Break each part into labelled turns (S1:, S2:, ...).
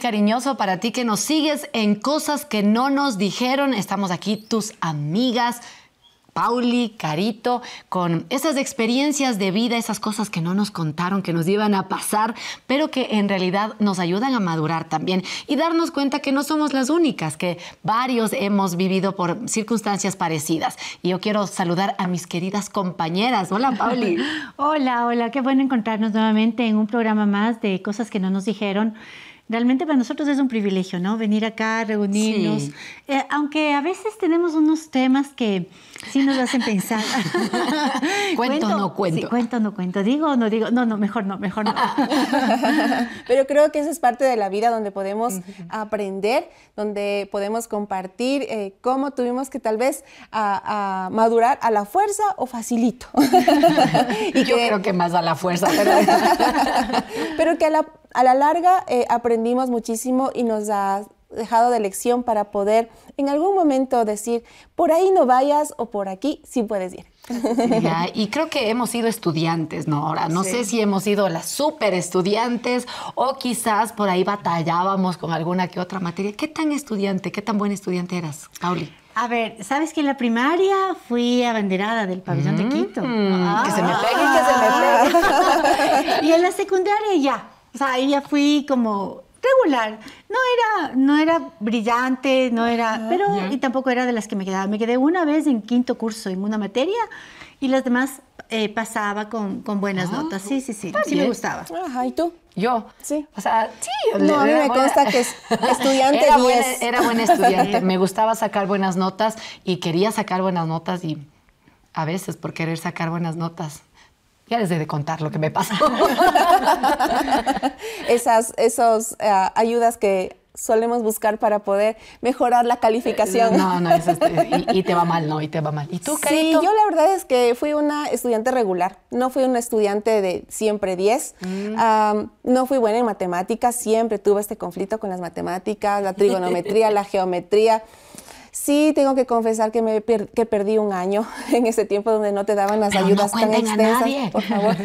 S1: Cariñoso para ti que nos sigues en cosas que no nos dijeron. Estamos aquí, tus amigas. Pauli, Carito, con esas experiencias de vida, esas cosas que no nos contaron, que nos iban a pasar, pero que en realidad nos ayudan a madurar también y darnos cuenta que no somos las únicas, que varios hemos vivido por circunstancias parecidas. Y yo quiero saludar a mis queridas compañeras. Hola, Pauli.
S2: hola, hola, qué bueno encontrarnos nuevamente en un programa más de cosas que no nos dijeron realmente para nosotros es un privilegio, ¿no? Venir acá, reunirnos, eh, aunque a veces tenemos unos temas que sí nos hacen pensar.
S1: cuento, o no cuento.
S2: Sí, cuento no cuento. Digo o no digo. No, no, mejor no, mejor no.
S3: Pero creo que esa es parte de la vida donde podemos aprender, donde podemos compartir eh, cómo tuvimos que tal vez a, madurar a la fuerza o facilito.
S1: y Yo creo que más a la fuerza, pero,
S3: pero que a la a la larga eh, aprendimos muchísimo y nos ha dejado de lección para poder en algún momento decir, por ahí no vayas o por aquí sí puedes ir.
S1: y creo que hemos sido estudiantes, ¿no? Ahora, no sé si hemos sido las súper estudiantes o quizás por ahí batallábamos con alguna que otra materia. ¿Qué tan estudiante, qué tan buen estudiante eras, Pauli?
S2: A ver, ¿sabes que en la primaria fui abanderada del pabellón de Quito?
S1: Mm, que se me pegue, que se me
S2: pegue. y en la secundaria ya, o sea, ahí ya fui como regular. No era, no era brillante, no era, pero y tampoco era de las que me quedaba. Me quedé una vez en quinto curso en una materia y las demás eh, pasaba con, con buenas ah, notas. Sí, sí, sí. Sí me gustaba.
S3: Ajá, ¿y tú?
S1: Yo.
S3: Sí.
S1: O sea, sí.
S3: No, a mí me consta que es estudiante
S1: era, buena, era buen estudiante. me gustaba sacar buenas notas y quería sacar buenas notas y a veces por querer sacar buenas notas ya les de contar lo que me pasó.
S3: Esas esos, eh, ayudas que solemos buscar para poder mejorar la calificación.
S1: No, no, es este, y, te va mal, ¿no? Y te va mal. ¿Y tú,
S3: Sí, yo la verdad es que fui una estudiante regular. No fui una estudiante de siempre 10. Mm. no fui buena en matemáticas. Siempre tuve este conflicto con las matemáticas, la trigonometría, la geometría. Sí, tengo que confesar que, me que perdí un año en ese tiempo donde no te daban las ayudas tan extensas. Por favor.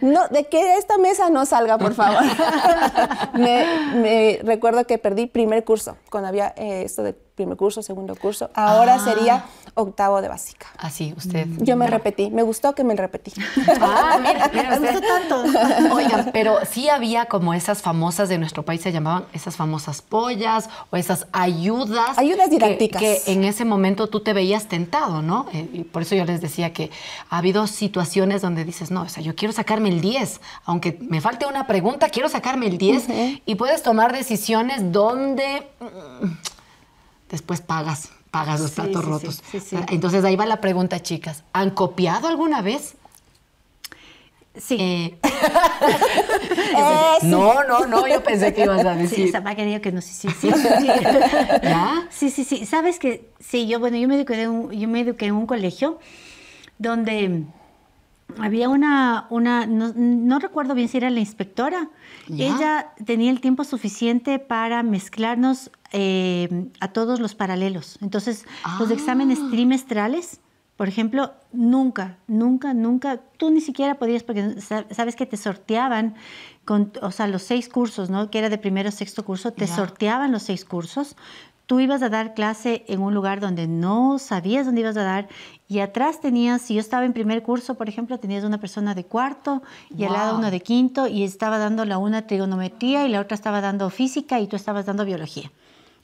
S3: No, de que esta mesa no salga, por favor. me, recuerdo que perdí primer curso, cuando había eh, esto de primer curso, segundo curso. Ahora ah. sería octavo de básica.
S1: Así, usted.
S3: Yo me repetí. Me gustó que me repetí.
S1: Ah, mira, mira. Me gustó tanto. Oigan, pero sí había como esas famosas de nuestro país, se llamaban esas famosas pollas o esas ayudas.
S3: Ayudas didácticas.
S1: Que, en ese momento tú te veías tentado, ¿no? Eh, y por eso yo les decía que ha habido situaciones donde dices, no, o sea, yo quiero sacarme el 10. Aunque me falte una pregunta, quiero sacarme el 10. Y puedes tomar decisiones donde mm, después pagas pagas los platos rotos. Entonces ahí va la pregunta, chicas. ¿Han copiado alguna vez?
S2: Sí. Eh,
S1: eh, no, no, no, yo pensé que ibas a decir.
S2: Sí, quería que no, sí, sí, sí.
S1: ¿Ya?
S2: Sí, sí, sí. Sabes que, sí, yo, bueno, yo me eduqué, un, yo me eduqué en un colegio donde había una, una no, recuerdo bien si era la inspectora, ella tenía el tiempo suficiente para mezclarnos eh, a todos los paralelos. Entonces, los exámenes ah. trimestrales, por ejemplo, nunca, nunca, nunca, tú ni siquiera podías, porque sabes que te sorteaban con, o sea, los seis cursos, ¿no? Que era de primero a sexto curso, te sorteaban los seis cursos, tú ibas a dar clase en un lugar donde no sabías dónde ibas a dar y atrás tenías, si yo estaba en primer curso, por ejemplo, tenías una persona de cuarto y al lado una de quinto y estaba dando la una trigonometría y la otra estaba dando física y tú estabas dando biología.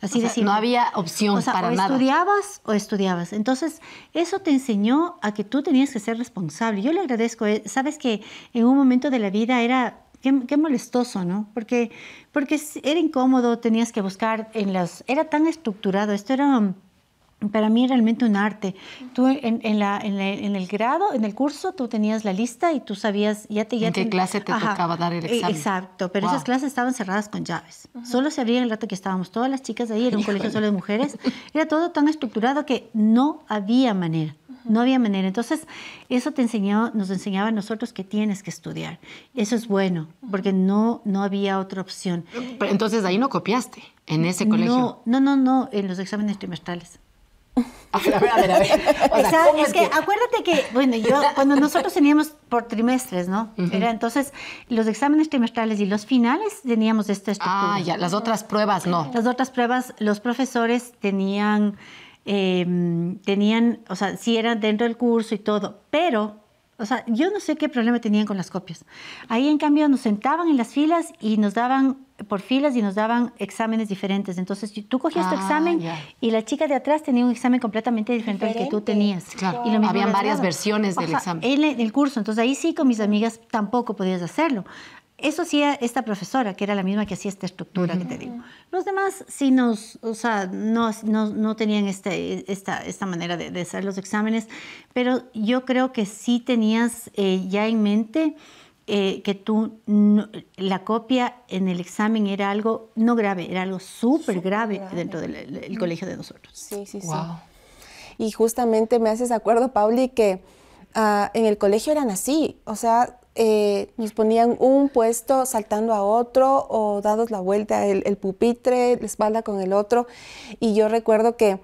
S1: Así decir, no había opción o sea, para
S2: o estudiabas o estudiabas. Entonces, eso te enseñó a que tú tenías que ser responsable. Yo le agradezco, eh, sabes que en un momento de la vida era Qué, molestoso, ¿no? Porque, porque era incómodo, tenías que buscar en las... Era tan estructurado, esto era para mí realmente un arte. Tú en, en, la, en, el grado, en el curso, tú tenías la lista y tú sabías, ya te... Ya
S1: ¿En qué clase te tocaba dar el e, examen?
S2: Exacto, pero esas clases estaban cerradas con llaves. Solo se abrían el rato que estábamos todas las chicas ahí, era un colegio solo de mujeres. Era todo tan estructurado que no había manera. No había manera. Entonces, eso te enseñó, nos enseñaba a nosotros que tienes que estudiar. Eso es bueno, porque no, no había otra opción.
S1: entonces, ahí no copiaste, en ese colegio.
S2: No, no, no, no en los exámenes trimestrales.
S1: A ver, a ver, a ver. A ver. O sea,
S2: Esa-
S1: ¿cómo
S2: es que, acuérdate que, bueno, yo, cuando nosotros teníamos por trimestres, ¿no? Era entonces los exámenes trimestrales y los finales teníamos esta estructura.
S1: Ah, ya, las otras pruebas no.
S2: Las otras pruebas, los profesores tenían, eh, tenían, o sea, sí eran dentro del curso y todo, pero, o sea, yo no sé qué problema tenían con las copias. Ahí, en cambio, nos sentaban en las filas y nos daban por filas y nos daban exámenes diferentes. Entonces, tú cogías tu
S1: Ah,
S2: examen
S1: ya.
S2: y la chica de atrás tenía un examen completamente diferente, al que tú
S3: Diferente.
S2: tenías.
S1: Claro.
S2: Y lo
S1: Habían varias versiones del
S2: Ajá,
S1: examen.
S2: En el curso. Entonces, ahí sí, con mis amigas tampoco podías hacerlo. Eso hacía esta profesora, que era la misma que hacía esta estructura que te digo. Los demás sí nos, o sea, no, no, no tenían este, esta, esta manera de, de hacer los exámenes, pero yo creo que sí tenías eh, ya en mente eh, que tú, no- la copia en el examen era algo no grave, era algo súper grave, dentro del el- el colegio de nosotros.
S3: Sí, sí, sí. Y justamente me haces acuerdo, Pauli, que ah, en el colegio eran así. O sea, eh, nos ponían un puesto saltando a otro o dados la vuelta el, el pupitre, la espalda con el otro. Y yo recuerdo que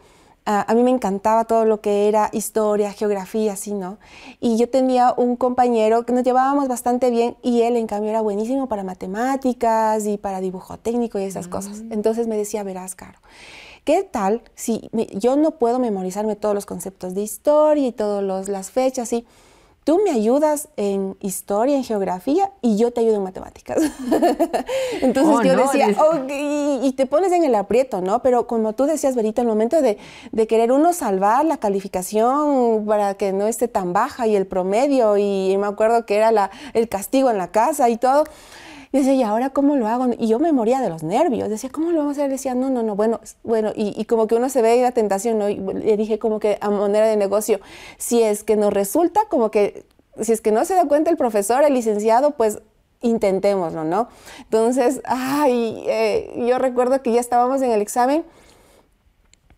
S3: ah, a mí me encantaba todo lo que era historia, geografía, así, ¿no? Y yo tenía un compañero que nos llevábamos bastante bien y él, en cambio, era buenísimo para matemáticas y para dibujo técnico y esas cosas. Entonces me decía, verás, Caro, ¿Qué tal si me- yo no puedo memorizarme todos los conceptos de historia y todas las fechas? Y tú me ayudas en historia, en geografía y yo te ayudo en matemáticas. Entonces
S1: Oh,
S3: yo
S1: no,
S3: decía,
S1: es-
S3: "Ok", y, y te pones en el aprieto, ¿no? Pero como tú decías, Berito, al momento de, de querer uno salvar la calificación para que no esté tan baja y el promedio, y me acuerdo que era la, el castigo en la casa y todo. Y decía, ¿y ahora cómo lo hago? Y yo me moría de los nervios. Decía, ¿cómo lo vamos a hacer? Decía, no, no, no, bueno, bueno, y, como que uno se ve la tentación, ¿no? Y le dije como que a manera de negocio, si es que nos resulta, como que, si es que no se da cuenta el profesor, el licenciado, pues intentémoslo, ¿no? Entonces, ay, eh, yo recuerdo que ya estábamos en el examen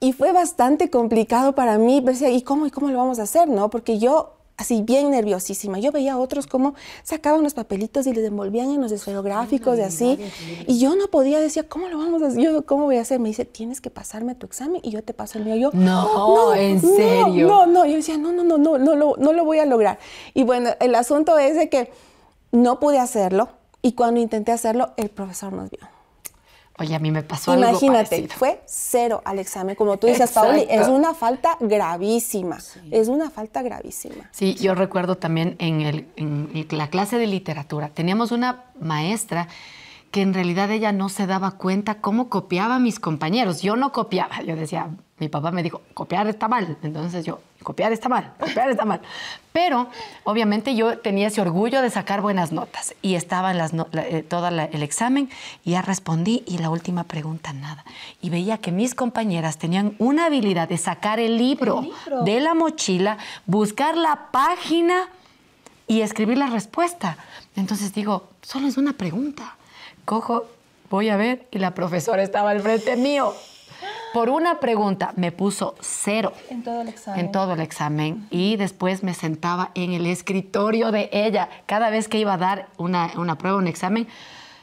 S3: y fue bastante complicado para mí. Decía, ¿y cómo, ¿y cómo lo vamos a hacer? ¿no? Porque yo, así bien nerviosísima, yo veía a otros cómo sacaban los papelitos y les envolvían en los esferográficos y así. Y yo no podía, decía, ¿cómo lo vamos a hacer? Yo, ¿cómo voy a hacer? Me dice, tienes que pasarme tu examen y yo te paso el mío. Yo,
S1: No, ¿en serio?
S3: No, no, yo decía, no, no, no, no, no, lo- no lo voy a lograr. Y bueno, el asunto es de que no pude hacerlo y cuando intenté hacerlo, el profesor nos vio.
S1: Oye, a mí me pasó algo
S3: Imagínate,
S1: parecido.
S3: fue cero al examen. Como tú dices, Pauli, es una falta gravísima. Es una falta gravísima.
S1: Sí, yo recuerdo también en, el- en la clase de literatura, teníamos una maestra que en realidad ella no se daba cuenta cómo copiaba a mis compañeros. Yo no copiaba, yo decía, mi papá me dijo, copiar está mal. Entonces yo, copiar está mal, copiar está mal. Pero obviamente yo tenía ese orgullo de sacar buenas notas y estaba en las no- la- eh, todo la- el examen y ya respondí y la última pregunta nada. Y veía que mis compañeras tenían una habilidad de sacar el libro, de la mochila, buscar la página y escribir la respuesta. Entonces digo, solo es una pregunta. Cojo, voy a ver y la profesora estaba al frente mío. Por una pregunta me puso cero
S3: En todo el examen.
S1: en todo el examen y después me sentaba en el escritorio de ella. Cada vez que iba a dar una, una prueba, un examen,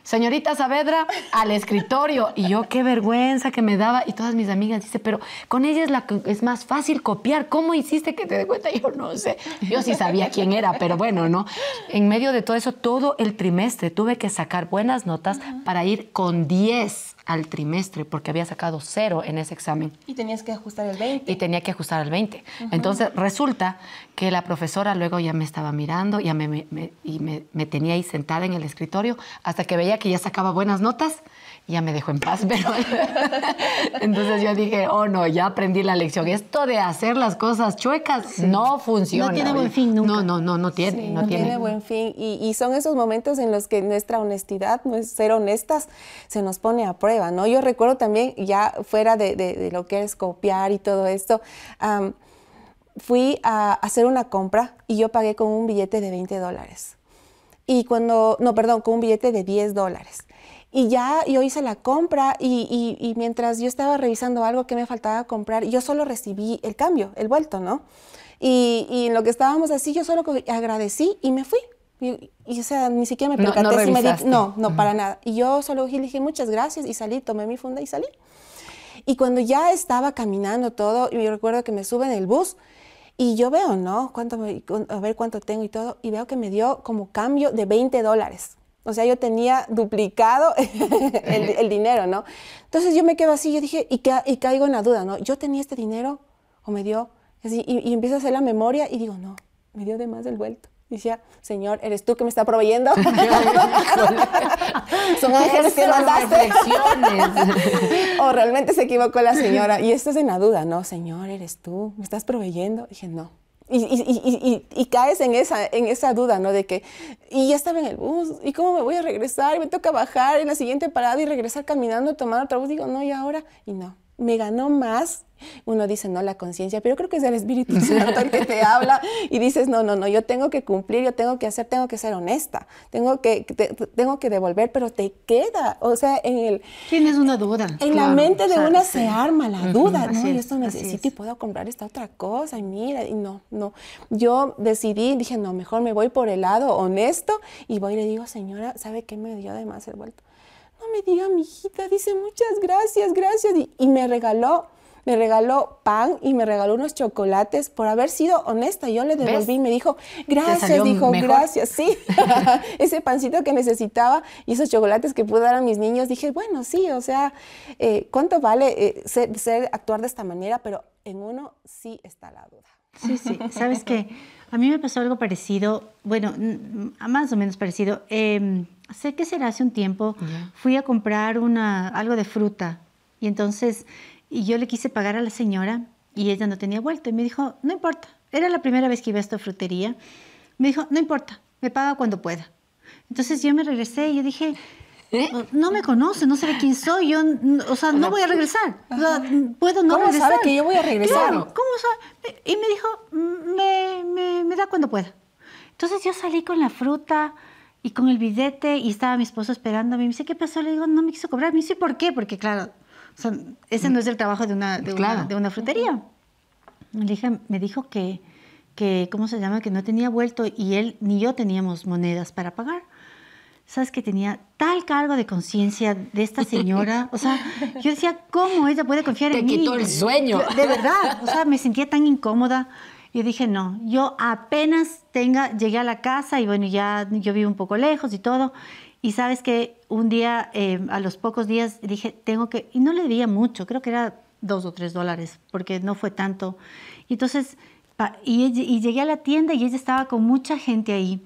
S1: señorita Saavedra, al escritorio. Y yo, qué vergüenza que me daba. Y todas mis amigas dicen, pero con ella es, la, que- es más fácil copiar. ¿Cómo hiciste que te dé cuenta? Yo no sé. Yo sí sabía quién era, pero bueno, ¿no? En medio de todo eso, todo el trimestre tuve que sacar buenas notas para ir con 10 al trimestre, porque había sacado cero en ese examen
S3: Y tenías que ajustar el 20.
S1: y tenía que ajustar al 20. Entonces resulta que la profesora luego ya me estaba mirando ya me, me- me- y me, me tenía ahí sentada en el escritorio hasta que veía que ya sacaba buenas notas ya me dejó en paz. Pero entonces yo dije, oh no, ya aprendí la lección. Esto de hacer las cosas chuecas no funciona.
S2: No tiene buen fin nunca.
S1: No, no, no, no tiene.
S3: Sí,
S1: no,
S3: no
S1: tiene.
S3: tiene buen fin. Y, y son esos momentos en los que nuestra honestidad, ser honestas, se nos pone a prueba, ¿no? Yo recuerdo también, ya fuera de, de- de lo que es copiar y todo esto, fui a hacer una compra y yo pagué con un billete de 20 dólares. Y cuando, no, perdón, con un billete de 10 dólares. Y ya yo hice la compra y, y- y mientras yo estaba revisando algo que me faltaba comprar, yo solo recibí el cambio, el vuelto, ¿no? Y, y en lo que estábamos así, yo solo agradecí y me fui. Y, o sea, ni siquiera me
S1: No- no
S3: percaté si me di-. No, no, para nada. Y yo solo dije muchas gracias y salí, tomé mi funda y salí. Y cuando ya estaba caminando todo, y yo recuerdo que me sube en el bus y yo veo, ¿no? ¿Cuánto a ver cuánto tengo y todo, y veo que me dio como cambio de 20 dólares. O sea, yo tenía duplicado el, dinero, ¿no? Entonces yo me quedo así, yo dije, y, y caigo en la duda, ¿no? ¿Yo tenía este dinero o me dio? Así, y, y empiezo a hacer la memoria y digo, no, me dio de más el vuelto. Decía, Señor, ¿eres tú que me está proveyendo? Son ángeles que mandaste. o realmente se equivocó la señora. Y esto es en la duda, ¿no? Señor, ¿eres tú? ¿Me estás proveyendo? Dije, no. Y, caes en esa, en esa duda, ¿no? De que, y ya estaba en el bus, ¿y cómo me voy a regresar? Y me toca bajar en la siguiente parada y regresar caminando, tomar otro bus. Digo, no, ¿y ahora? Y no, me ganó más uno dice, no, la conciencia, pero creo que es el Espíritu Santo el que te habla y dices, no, no, no, yo tengo que cumplir, yo tengo que hacer, tengo que ser honesta, tengo que, tengo que devolver, pero te queda, o sea, en el...
S2: Tienes una duda.
S3: En la mente de una se arma la duda, ¿no? y esto necesito y puedo comprar esta otra cosa, y mira, y no, no. Yo decidí, dije, no, mejor me voy por el lado honesto y voy y le digo, señora, ¿sabe qué me dio además el vuelto? No me diga, mi hijita, dice muchas gracias, gracias, y me regaló me regaló pan y me regaló unos chocolates por haber sido honesta. Yo le devolví y me dijo, gracias, dijo, gracias, sí. Ese pancito que necesitaba y esos chocolates que pude dar a mis niños, dije, bueno, sí, o sea, eh, ¿cuánto vale eh, ser, actuar de esta manera? Pero en uno sí está la duda.
S2: Sí, sí, sabes que a mí me pasó algo parecido, bueno, más o menos parecido. Em, sé que será hace un tiempo, fui a comprar una, algo de fruta y entonces y yo le quise pagar a la señora y ella no tenía vuelto. Y me dijo, no importa. Era la primera vez que iba a esta frutería. Me dijo, no importa, me paga cuando pueda. Entonces yo me regresé y yo dije, ¿Eh? no me conoce, no sabe quién soy, yo, o sea, no voy a regresar. puedo no
S3: ¿Cómo
S2: regresar.
S3: sabe que yo voy a regresar?
S2: ¿cómo sabe? Y me dijo, me, me, me da cuando pueda. Entonces yo salí con la fruta y con el billete y estaba mi esposo esperándome. Me dice, ¿qué pasó? Le digo, no me quiso cobrar. Me dice, ¿por qué? Porque claro, ese no es el trabajo de una, de, una, de una, frutería. Me, dije, me dijo que, que, ¿cómo se llama? Que no tenía vuelto y él ni yo teníamos monedas para pagar. ¿Sabes que tenía tal cargo de conciencia de esta señora? O sea, yo decía, ¿cómo ella puede confiar en mí?
S1: Te quitó el sueño.
S2: De verdad, o sea, me sentía tan incómoda. Y dije, no, yo apenas tenga, llegué a la casa y bueno, ya yo vivo un poco lejos y todo. Y sabes que un día, eh, a los pocos días, dije, tengo que, y no le debía mucho, creo que era dos o tres dólares, porque no fue tanto. Y entonces, y, y, llegué a la tienda y ella estaba con mucha gente ahí.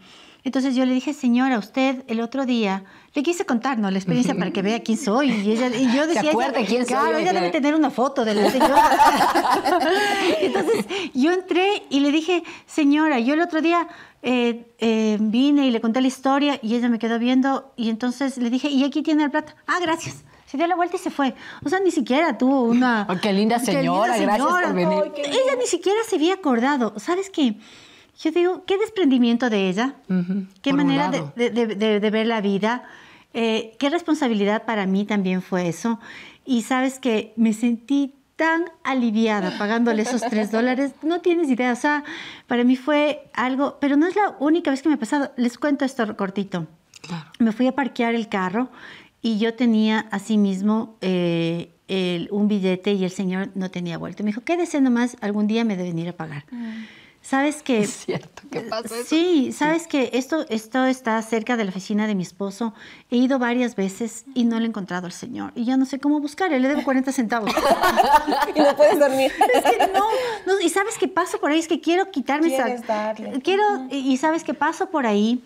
S2: Entonces yo le dije, señora, usted el otro día, le quise contar, ¿no? La experiencia para que vea quién soy. Y, ella, y yo decía,
S1: ¿Se quién
S2: claro,
S1: soy?
S2: ella debe tener una foto de la señora. Entonces yo entré y le dije, señora, yo el otro día eh, eh, vine y le conté la historia y ella me quedó viendo y entonces le dije, y aquí tiene el plato. Ah, gracias. Se dio la vuelta y se fue. O sea, ni siquiera tuvo una...
S1: Oh, qué linda señora, gracias por venir.
S2: ella ni siquiera se había acordado. ¿Sabes qué? Yo digo, qué desprendimiento de ella, qué manera de, de, ver la vida, eh, qué responsabilidad para mí también fue eso. Y sabes que me sentí tan aliviada pagándole esos tres dólares, no tienes idea, o sea, para mí fue algo, pero no es la única vez que me ha pasado, les cuento esto cortito. Me fui a parquear el carro y yo tenía así mismo eh, un billete y el señor no tenía vuelto. Me dijo, quédese nomás, algún día me debe venir a pagar. Mm. Sabes que...
S1: Es cierto, ¿qué pasa?
S2: Sí, sabes que esto, esto está cerca de la oficina de mi esposo. He ido varias veces y no le he encontrado al señor. Y ya no sé cómo buscarle, le debo 40 centavos.
S3: y no puedes dormir.
S2: Es que no, no, y sabes qué paso por ahí, es que quiero quitarme esa... Quiero, y sabes qué paso por ahí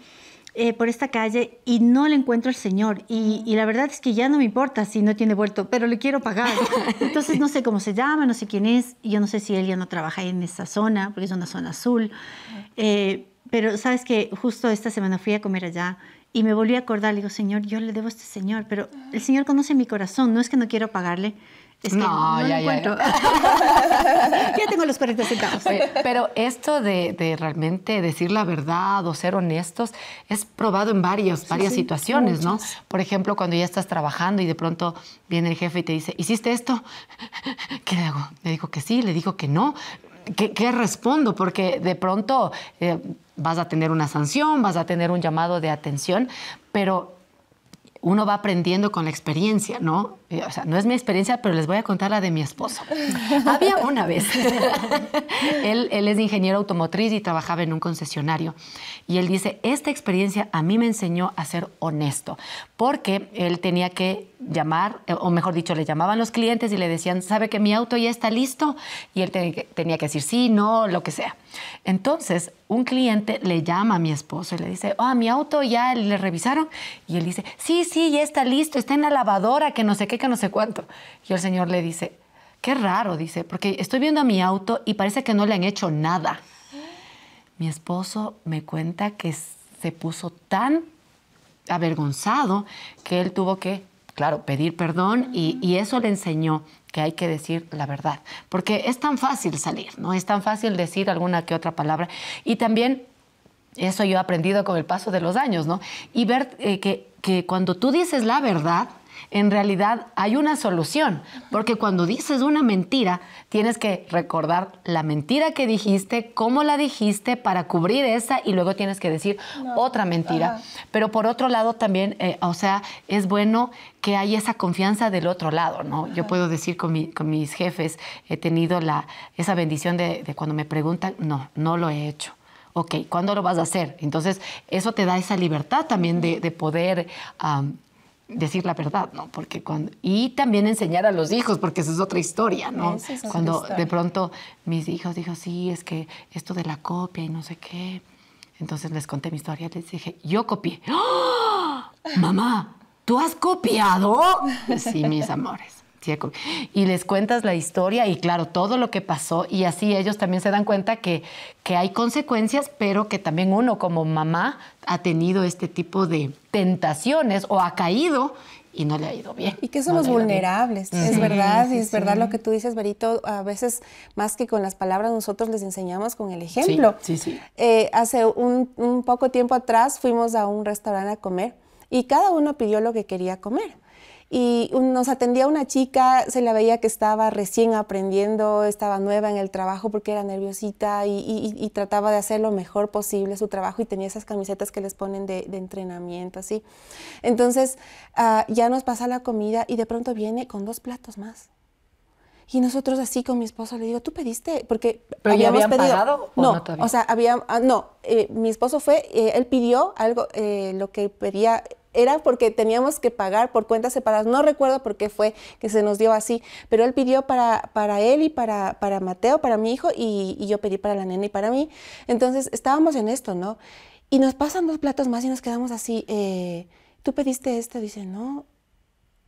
S2: eh, por esta calle y no le encuentro al señor. Y, la verdad es que ya no me importa si no tiene vuelto, pero le quiero pagar. Entonces no sé cómo se llama, no sé quién es. Y yo no sé si él ya no trabaja en esa zona, porque es una zona azul. Eh, pero sabes que justo esta semana fui a comer allá y me volví a acordar. Le digo, Señor, yo le debo a este señor, pero el Señor conoce mi corazón. No es que no quiero pagarle, es que no, ya, ya, ya. tengo los 40 centavos.
S1: pero esto de, realmente decir la verdad o ser honestos es probado en varios, varias situaciones, ¿no? Por ejemplo, cuando ya estás trabajando y de pronto viene el jefe y te dice, ¿hiciste esto? ¿Qué le hago? Le digo que sí, le digo que no. ¿Qué, respondo? Porque de pronto eh, vas a tener una sanción, vas a tener un llamado de atención, pero uno va aprendiendo con la experiencia, ¿no? Eh, o sea, no es mi experiencia, pero les voy a contar la de mi esposo. Había una vez, él, él, es ingeniero automotriz y trabajaba en un concesionario. Y él dice, esta experiencia a mí me enseñó a ser honesto, porque él tenía que llamar, eh, o mejor dicho, le llamaban los clientes y le decían, ¿sabe que mi auto ya está listo? Y él tenía que decir sí, no, lo que sea. Entonces, un cliente le llama a mi esposo y le dice, ah, mi auto ya le revisaron. Y él dice, sí, sí, ya está listo, está en la lavadora, que no sé qué, que no sé cuánto. Y el señor le dice, qué raro, dice, porque estoy viendo a mi auto y parece que no le han hecho nada. Mi esposo me cuenta que se puso tan avergonzado que él tuvo que claro, pedir perdón y, eso le enseñó que hay que decir la verdad, porque es tan fácil salir, ¿no? Es tan fácil decir alguna que otra palabra y también eso yo he aprendido con el paso de los años, ¿no? Y ver eh, que, que cuando tú dices la verdad, en realidad hay una solución, porque cuando dices una mentira, tienes que recordar la mentira que dijiste, cómo la dijiste para cubrir esa y luego tienes que decir otra mentira. Pero por otro lado también, eh, o sea, es bueno que haya esa confianza del otro lado, ¿no? Yo puedo decir con, mis jefes, he tenido la, esa bendición de, cuando me preguntan, no, no lo he hecho ok, ¿cuándo lo vas a hacer? Entonces, eso te da esa libertad también de, poder decir la verdad, ¿no? Porque cuando, y también enseñar a los hijos, porque esa es otra historia, ¿no? cuando de pronto mis hijos dijo, sí, es que esto de la copia y no sé qué. Entonces les conté mi historia, les dije, yo copié. ¡Ah! Mamá, ¿tú has copiado? Sí, mis amores. Y les cuentas la historia y claro, todo lo que pasó y así ellos también se dan cuenta que, que hay consecuencias, pero que también uno como mamá ha tenido este tipo de tentaciones o ha caído y no le ha ido bien.
S3: Y que somos vulnerables, es verdad, y es verdad lo que tú dices, Berito, a veces más que con las palabras nosotros les enseñamos con el ejemplo.
S1: Sí, sí.
S3: Eh, hace un, un poco tiempo atrás fuimos a un restaurante a comer y cada uno pidió lo que quería comer y nos atendía una chica, se la veía que estaba recién aprendiendo, estaba nueva en el trabajo porque era nerviosita y, trataba de hacer lo mejor posible su trabajo y tenía esas camisetas que les ponen de, entrenamiento, así. Entonces ah, ya nos pasa la comida y de pronto viene con dos platos más. Y nosotros así con mi esposo le digo, ¿tú pediste? Porque
S1: ¿Pero ya habían pagado
S3: o no, o sea, había, ah, no, eh, mi esposo fue, eh, él pidió algo, eh, lo que pedía era porque teníamos que pagar por cuentas separadas. No recuerdo por qué fue que se nos dio así, pero él pidió para, para él y para, para Mateo, para mi hijo, y, yo pedí para la nena y para mí. Entonces estábamos en esto, ¿no? Y nos pasan dos platos más y nos quedamos así. Eh, ¿Tú pediste esto? Dice, no.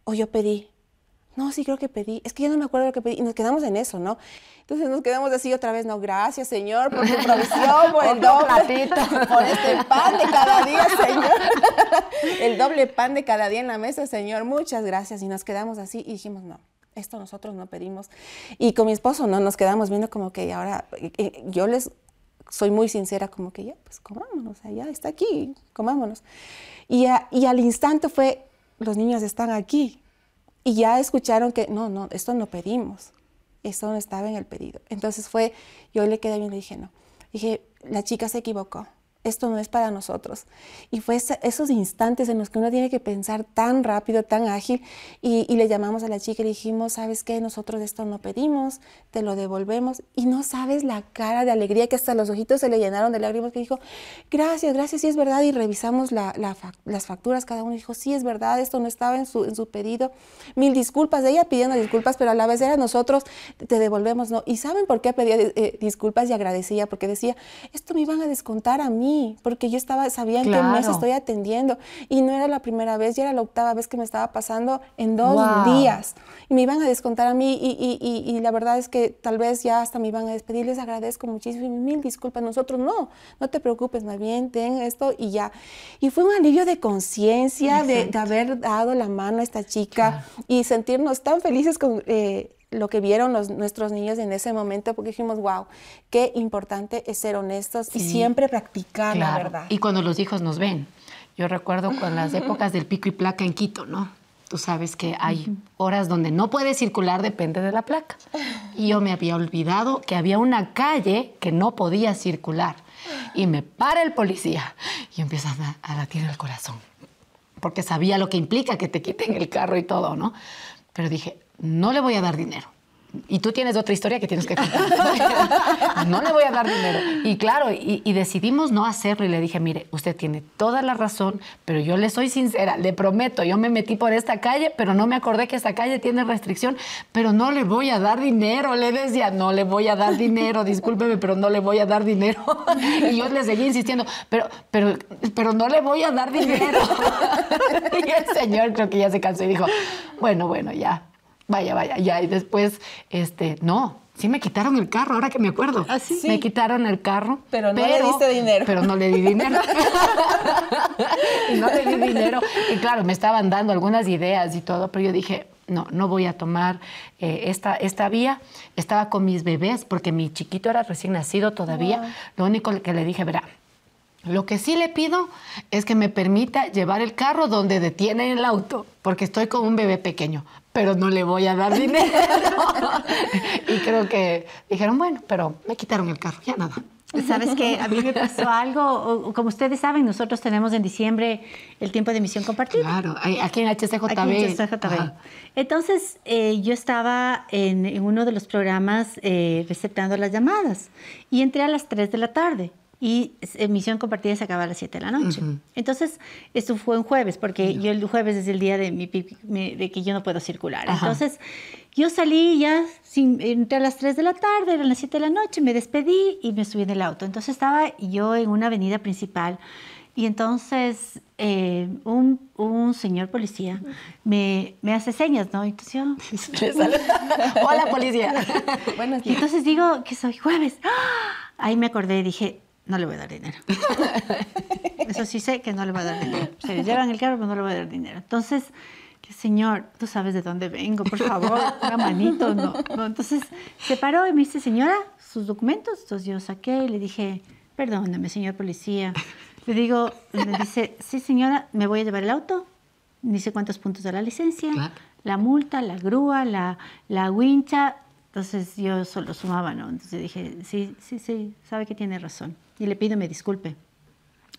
S3: O yo pedí. No, sí creo que pedí. Es que yo no me acuerdo lo que pedí. Y nos quedamos en eso, ¿no? Entonces nos quedamos así otra vez, no, gracias Señor por tu provisión, por el doble, por este pan de cada día, Señor. el doble pan de cada día en la mesa, Señor, muchas gracias. Y nos quedamos así y dijimos, no, esto nosotros no pedimos. Y con mi esposo, ¿no? Nos quedamos viendo como que ahora, eh, eh, yo les soy muy sincera, como que ya, pues comámonos, ya está aquí, comámonos. Y, y al instante fue, los niños están aquí. Y ya escucharon que, no, no, esto no pedimos. Eso no estaba en el pedido. Entonces fue, yo le quedé bien le dije, no. Dije, la chica se equivocó esto no es para nosotros. Y fue esos instantes en los que uno tiene que pensar tan rápido, tan ágil, y, le llamamos a la chica y le dijimos, ¿sabes qué? Nosotros esto no pedimos, te lo devolvemos, y no sabes la cara de alegría que hasta los ojitos se le llenaron de lágrimas, que dijo, gracias, gracias, sí es verdad, y revisamos las facturas, cada uno dijo, sí es verdad, esto no estaba en su, pedido, mil disculpas, ella pidiendo disculpas, pero a la vez era nosotros, te devolvemos, ¿no? ¿Y saben por qué pedía eh, disculpas y agradecía? Porque decía, esto me iban a descontar a mí, porque yo estaba, sabía en qué mes estoy atendiendo y no era la primera vez, ya era la octava vez que me estaba pasando en dos días. Y me iban a descontar a mí y, la verdad es que tal vez ya hasta me iban a despedir, les agradezco muchísimo, mil disculpas, nosotros no, no te preocupes, más bien, ten esto y ya. Y fue un alivio de conciencia de, haber dado la mano a esta chica y sentirnos tan felices con... Eh, lo que vieron los, nuestros niños en ese momento, porque dijimos, wow, qué importante es ser honestos y siempre practicar la verdad.
S1: Y cuando los hijos nos ven, yo recuerdo con las épocas del pico y placa en Quito, ¿no? Tú sabes que hay horas donde no puede circular, depende de la placa. Y yo me había olvidado que había una calle que no podía circular. Y me para el policía y empieza a, a latir el corazón porque sabía lo que implica que te quiten el carro y todo, ¿no? Pero dije, no le voy a dar dinero. Y tú tienes otra historia que tienes que contar. no le voy a dar dinero. Y claro, y, decidimos no hacerlo. Y le dije, mire, usted tiene toda la razón, pero yo le soy sincera, le prometo, yo me metí por esta calle, pero no me acordé que esta calle tiene restricción, pero no le voy a dar dinero. Le decía, no le voy a dar dinero, discúlpeme, pero no le voy a dar dinero. y yo le seguí insistiendo, pero, pero, pero no le voy a dar dinero. y el señor creo que ya se cansó y dijo, bueno, bueno, ya, vaya, vaya, ya. Y después, este, no, sí me quitaron el carro, ahora que me acuerdo.
S3: ¿Ah, sí?
S1: Me quitaron el carro.
S3: Pero no le diste dinero.
S1: Pero no le di dinero. y no le di dinero. Y claro, me estaban dando algunas ideas y todo, pero yo dije, no, no voy a tomar eh, esta, esta vía. Estaba con mis bebés, porque mi chiquito era recién nacido todavía.
S3: Wow.
S1: Lo único que le dije, verá, lo que sí le pido es que me permita llevar el carro donde detiene el auto, porque estoy con un bebé pequeño, pero no le voy a dar dinero. y creo que dijeron, bueno, pero me quitaron el carro, ya nada.
S2: Sabes que a mí me pasó algo, como ustedes saben, nosotros tenemos en diciembre el tiempo de misión compartida.
S1: Claro, aquí en HCJB.
S2: Aquí en CJB.
S1: Ajá.
S2: Entonces, eh, yo estaba en, en uno de los programas eh, receptando las llamadas y entré a las 3 de la tarde y misión compartida se acaba a las 7 de la noche.
S1: Ujú.
S2: Entonces, esto fue un jueves, porque yo el jueves es el día de, mi, de que yo no puedo circular.
S1: Ajá.
S2: Entonces, yo salí ya, sin, entré a las 3 de la tarde, eran las 7 de la noche, me despedí y me subí en el auto. Entonces, estaba yo en una avenida principal y entonces eh, un, un señor policía me, me hace señas, ¿no? Entonces yo...
S1: Hola, policía.
S3: Buenos
S2: Y
S3: días.
S2: entonces digo que soy jueves. ¡Ah! Ahí me acordé y dije, no le voy a dar dinero. Eso sí sé que no le voy a dar dinero. Se le llevan el carro, pero no le voy a dar dinero. Entonces, señor, tú sabes de dónde vengo, por favor, una manito. No, no. Entonces, se paró y me dice, señora, sus documentos. Entonces yo saqué y le dije, perdóname, señor policía. Le digo, me dice, sí, señora, me voy a llevar el auto. Dice cuántos puntos de la licencia,
S1: Claro.
S2: la multa, la grúa, la, la wincha. Entonces yo solo sumaba, ¿no? Entonces dije, sí, sí, sí, sabe que tiene razón. Y le pido me disculpe.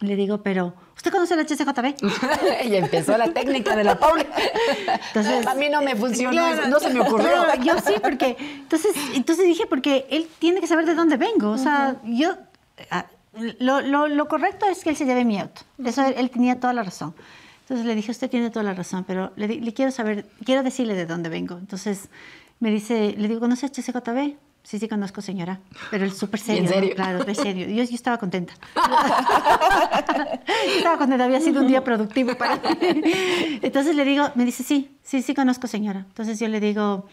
S2: Le digo, pero, ¿usted conoce la HCJB?
S1: y empezó la técnica de la Paula.
S2: Entonces-
S1: a mí no me funcionó,
S2: Claro,
S1: no se me ocurrió.
S2: claro, yo sí, porque entonces, entonces dije, porque él tiene que saber de dónde vengo. O sea, yo, ah, lo, lo- lo correcto es que él se lleve mi auto. Eso él, él tenía toda la razón. Entonces le dije, usted tiene toda la razón, pero le, le quiero saber, quiero decirle de dónde vengo. Entonces me dice, le digo, ¿conoce HCJB? Sí, sí, conozco, señora. Pero él súper serio.
S1: ¿En
S2: ¿no?
S1: serio?
S2: Claro, re serio. Yo, yo estaba contenta. Yo estaba contenta, había sido un día productivo para mí. Entonces le digo, me dice, sí, sí, sí conozco, señora. Entonces yo le digo,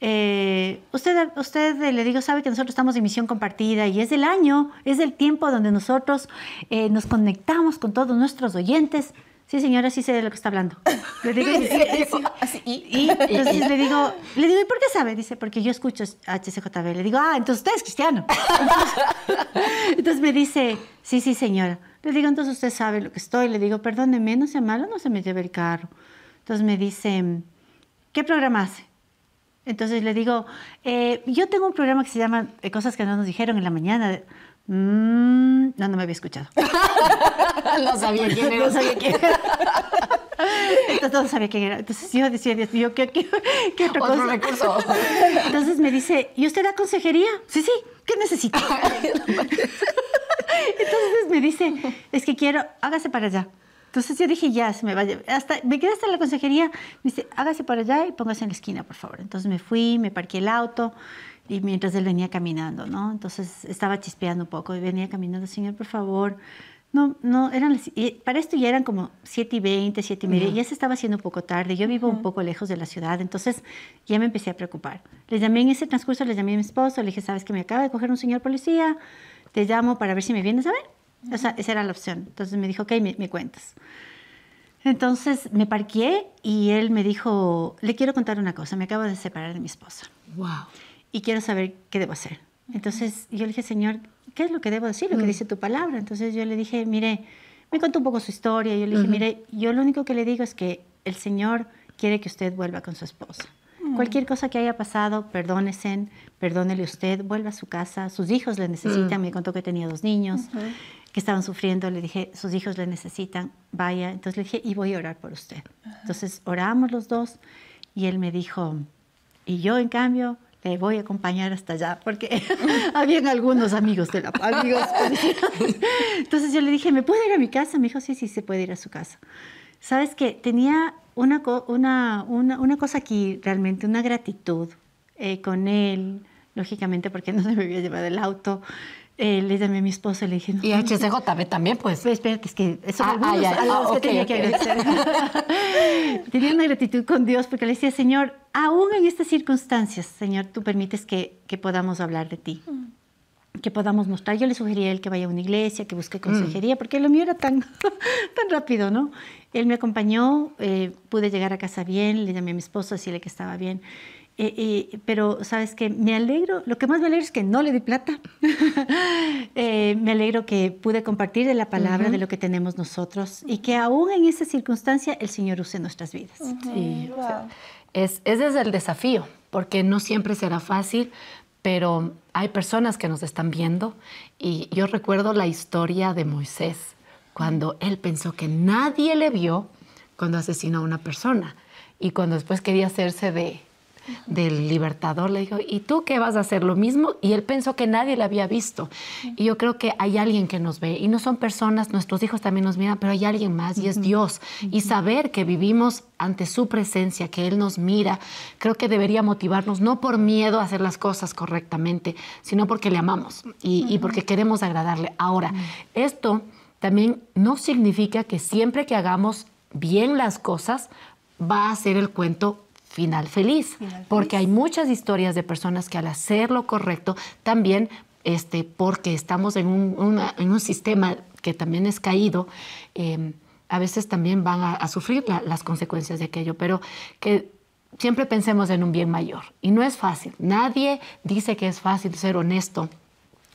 S2: eh, usted, usted eh, le digo, sabe que nosotros estamos en misión compartida y es del año, es del tiempo donde nosotros eh, nos conectamos con todos nuestros oyentes. Sí, señora, sí sé de lo que está hablando. Le digo, "Sí, sí, sí".
S3: Así, y,
S2: Y entonces le digo, le digo, ¿y por qué sabe? Dice, porque yo escucho HCJB. Le digo, ah, entonces usted es cristiano. Entonces, entonces me dice, sí, sí, señora. Le digo, entonces usted sabe lo que estoy. Le digo, perdóneme, no sea malo, no se me lleve el carro. Entonces me dice, ¿qué programa hace? Entonces le digo, eh, yo tengo un programa que se llama eh, Cosas que no nos dijeron en la mañana. Mm, no, no me había escuchado.
S1: no sabía quién era.
S2: No sabía quién era. Entonces no sabía quién era. Entonces yo decía, Dios mío, ¿qué, qué, qué otra
S1: Otro
S2: cosa?
S1: recurso.
S2: Entonces me dice, ¿y usted da consejería? Sí, sí, ¿qué necesita? Entonces me dice, es que quiero, hágase para allá. Entonces yo dije, ya, se me va. Hasta, me quedé hasta la consejería. Me dice, hágase para allá y póngase en la esquina, por favor. Entonces me fui, me parqué el auto y mientras él venía caminando, ¿no? Entonces estaba chispeando un poco y venía caminando, señor, por favor. No, no, eran, las- y para esto ya eran como 7 y 20, 7 y media, ya se estaba haciendo un poco tarde, yo vivo un poco lejos de la ciudad, entonces ya me empecé a preocupar. Le llamé en ese transcurso, le llamé a mi esposo, le dije, sabes que me acaba de coger un señor policía, te llamo para ver si me vienes a ver. O sea, esa era la opción. Entonces me dijo, ok, me, me cuentas. Entonces me parqué y él me dijo, le quiero contar una cosa, me acabo de separar de mi esposa
S1: Wow.
S2: Y quiero saber qué debo hacer. Entonces yo le dije, Señor, ¿qué es lo que debo decir? Lo que dice tu palabra. Entonces yo le dije, mire, me contó un poco su historia. Yo le dije, mire, yo lo único que le digo es que el Señor quiere que usted vuelva con su esposa. Cualquier cosa que haya pasado, perdónese, perdónele usted, vuelva a su casa, sus hijos le necesitan, me contó que tenía dos niños. que estaban sufriendo, le dije, sus hijos le necesitan, vaya. Entonces le dije, y voy a orar por usted. Entonces oramos los dos y él me dijo, y yo en cambio le voy a acompañar hasta allá, porque habían algunos amigos de la amigos Entonces yo le dije, ¿me puedo ir a mi casa? Me dijo, sí, sí, se puede ir a su casa. ¿Sabes qué? Tenía una, una, una, una cosa aquí, realmente, una gratitud eh, con él, lógicamente, porque no se me había llevado el auto. Eh, le llamé a mi esposo y le dije...
S1: y HCJB también, pues.
S2: pues. espérate, es que eso ah, ah, ya, ah, que tenía que agradecer. tenía una gratitud con Dios porque le decía, Señor, aún en estas circunstancias, Señor, tú permites que, que podamos hablar de ti. Mm. Que podamos mostrar. Yo le sugería a él que vaya a una iglesia, que busque consejería, mm. porque lo mío era tan, tan rápido, ¿no? Él me acompañó, eh, pude llegar a casa bien, le llamé a mi esposo, decirle que estaba bien. Eh, eh, pero sabes que me alegro, lo que más me alegro es que no le di plata. Eh, me alegro que pude compartir de la palabra de lo que tenemos nosotros y que aún en esa circunstancia el Señor use nuestras vidas.
S1: sí. es, ese es el desafío, porque no siempre será fácil, pero hay personas que nos están viendo y yo recuerdo la historia de Moisés, cuando él pensó que nadie le vio cuando asesinó a una persona y cuando después quería hacerse de del libertador, le dijo, ¿y tú qué vas a hacer lo mismo? Y él pensó que nadie le había visto. Y yo creo que hay alguien que nos ve, y no son personas, nuestros hijos también nos miran, pero hay alguien más, y es Dios. Y saber que vivimos ante su presencia, que Él nos mira, creo que debería motivarnos, no por miedo a hacer las cosas correctamente, sino porque le amamos y, porque queremos agradarle. Ahora, esto también no significa que siempre que hagamos bien las cosas, va a ser el cuento final feliz, porque hay muchas historias de personas que al hacer lo correcto también, este, porque estamos en un, en un sistema que también es caído, em, a veces también van a, sufrir las consecuencias de aquello, pero que siempre pensemos en un bien mayor. Y no es fácil. Nadie dice que es fácil ser honesto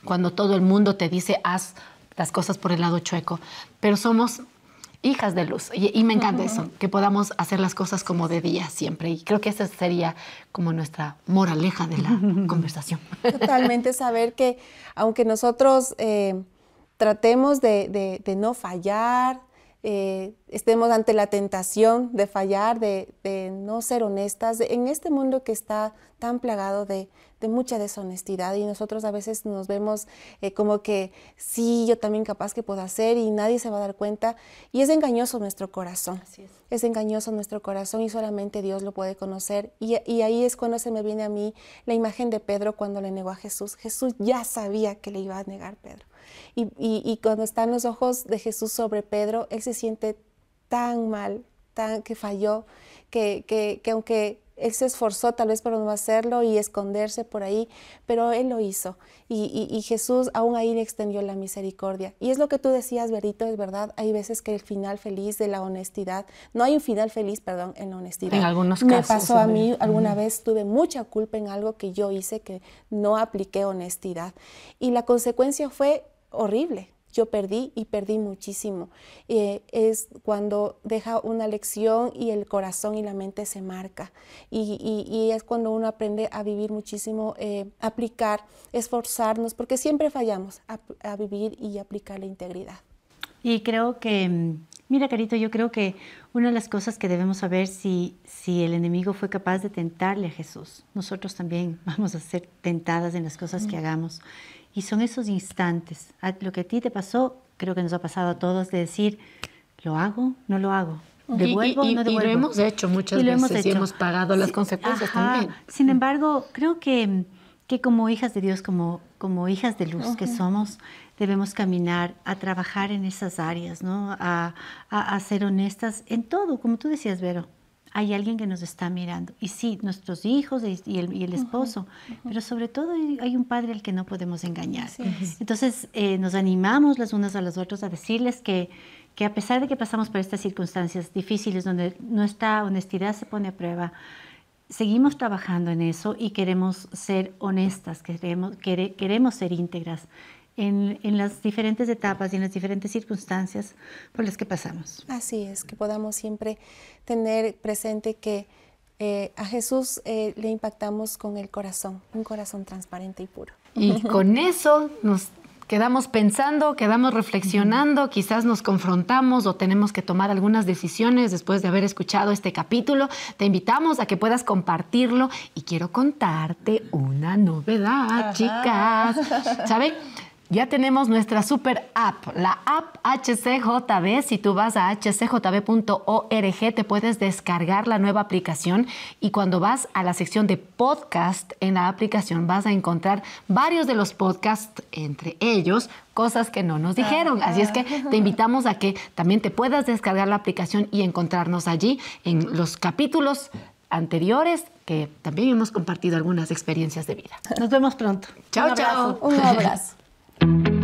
S1: cuando todo el mundo te dice haz las cosas por el lado chueco, pero somos hijas de luz. Y, me encanta eso, que podamos hacer las cosas como de día siempre. Y creo que esa sería como nuestra moraleja de la conversación.
S3: Totalmente saber que aunque nosotros eh, tratemos de, no fallar, eh, estemos ante la tentación de fallar, de, no ser honestas, en este mundo que está tan plagado de, mucha deshonestidad y nosotros a veces nos vemos eh, como que sí, yo también capaz que puedo hacer y nadie se va a dar cuenta y es engañoso nuestro corazón. es. engañoso nuestro corazón y solamente Dios lo puede conocer y, ahí es cuando se me viene a mí la imagen de Pedro cuando le negó a Jesús. Jesús ya sabía que le iba a negar Pedro. Y, y, cuando están los ojos de Jesús sobre Pedro, él se siente tan mal, tan que falló, que, que, que aunque él se esforzó tal vez por no hacerlo y esconderse por ahí, pero él lo hizo. Y, Jesús aún ahí le extendió la misericordia. Y es lo que tú decías, Berito, es verdad. Hay veces que el final feliz de la honestidad, no hay un final feliz, perdón, en la honestidad.
S1: En algunos casos.
S3: Me pasó a mí, alguna vez tuve mucha culpa en algo que yo hice, que no apliqué honestidad. Y la consecuencia fue horrible yo perdí y perdí muchísimo. Eh, es cuando deja una lección y el corazón y la mente se marca. Y, es cuando uno aprende a vivir muchísimo, eh, aplicar, esforzarnos, porque siempre fallamos a, vivir y aplicar la integridad.
S2: Y creo que, mira Carito, yo creo que una de las cosas que debemos saber si, si el enemigo fue capaz de tentarle a Jesús, nosotros también vamos a ser tentadas en las cosas que hagamos. Y son esos instantes. Lo que a ti te pasó, creo que nos ha pasado a todos, de decir, ¿lo hago? ¿No lo hago?
S1: ¿Devuelvo? y, ¿No devuelvo? Y lo hemos hecho muchas veces y hemos pagado las consecuencias también.
S2: Sin embargo, creo que, que como hijas de Dios, como, como hijas de luz que somos, debemos caminar a trabajar en esas áreas, ¿no? A, a, a ser honestas en todo, como tú decías, Vero hay alguien que nos está mirando. Y sí, nuestros hijos y el, esposo, pero sobre todo hay un padre al que no podemos engañar. Entonces, eh, nos animamos las unas a las otras a decirles que, que a pesar de que pasamos por estas circunstancias difíciles donde nuestra honestidad se pone a prueba, seguimos trabajando en eso y queremos ser honestas, queremos, queremos ser íntegras en, en, las diferentes etapas y en las diferentes circunstancias por las que pasamos.
S3: Así es, que podamos siempre tener presente que eh, a Jesús eh, le impactamos con el corazón, un corazón transparente y puro.
S1: Y con eso nos quedamos pensando, quedamos reflexionando, quizás nos confrontamos o tenemos que tomar algunas decisiones después de haber escuchado este capítulo. Te invitamos a que puedas compartirlo y quiero contarte una novedad, chicas. ¿Saben? Ya tenemos nuestra super app, la app HCJB. Si tú vas a hcjb.org te puedes descargar la nueva aplicación y cuando vas a la sección de podcast en la aplicación vas a encontrar varios de los podcasts, entre ellos cosas que no nos dijeron. Así es que te invitamos a que también te puedas descargar la aplicación y encontrarnos allí en los capítulos anteriores que también hemos compartido algunas experiencias de vida.
S2: Nos vemos pronto.
S1: Chao, chao.
S3: Un abrazo. Thank you.